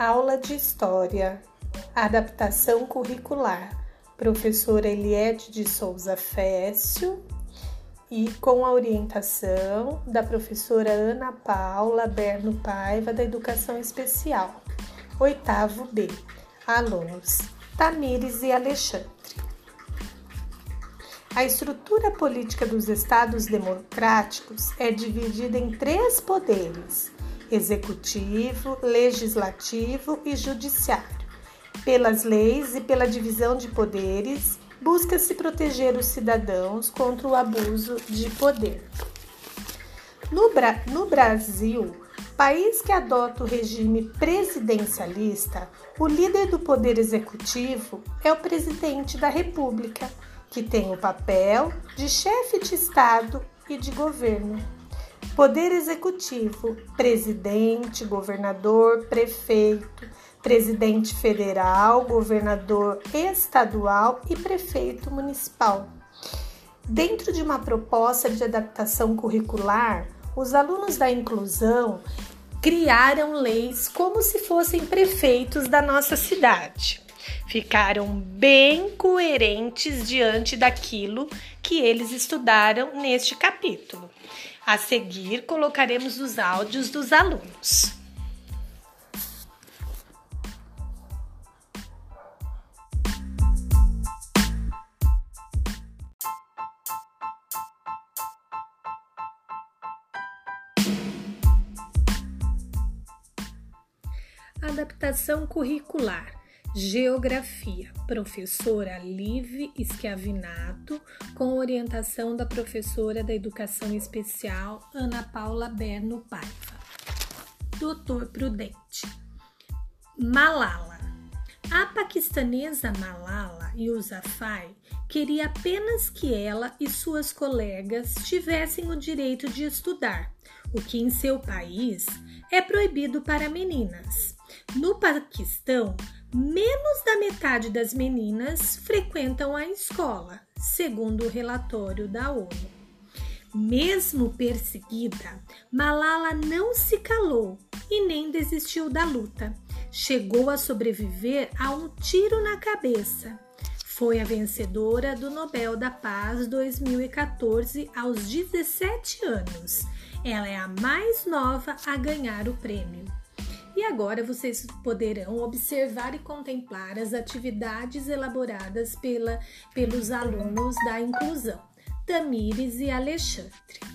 Aula de História, Adaptação Curricular, professora Eliette de Souza Fécio. E com a orientação da professora Ana Paula Berno Paiva, da Educação Especial. Oitavo B, alunos Tamires e Alexandre. A estrutura política dos Estados democráticos é dividida em três poderes executivo, legislativo e judiciário. Pelas leis e pela divisão de poderes, busca-se proteger os cidadãos contra o abuso de poder. No, Bra no Brasil, país que adota o regime presidencialista, o líder do poder executivo é o presidente da República, que tem o papel de chefe de Estado e de governo. Poder Executivo: presidente, governador, prefeito, presidente federal, governador estadual e prefeito municipal. Dentro de uma proposta de adaptação curricular, os alunos da inclusão criaram leis como se fossem prefeitos da nossa cidade. Ficaram bem coerentes diante daquilo que eles estudaram neste capítulo. A seguir, colocaremos os áudios dos alunos. Adaptação curricular. Geografia, professora Live Schiavinato, com orientação da professora da Educação Especial Ana Paula Berno Paiva. Doutor Prudente. Malala. A paquistanesa Malala Yousafzai queria apenas que ela e suas colegas tivessem o direito de estudar, o que em seu país é proibido para meninas. No Paquistão, menos da metade das meninas frequentam a escola, segundo o relatório da ONU. Mesmo perseguida, Malala não se calou e nem desistiu da luta. Chegou a sobreviver a um tiro na cabeça. Foi a vencedora do Nobel da Paz 2014 aos 17 anos. Ela é a mais nova a ganhar o prêmio. E agora vocês poderão observar e contemplar as atividades elaboradas pela, pelos alunos da inclusão, Tamires e Alexandre.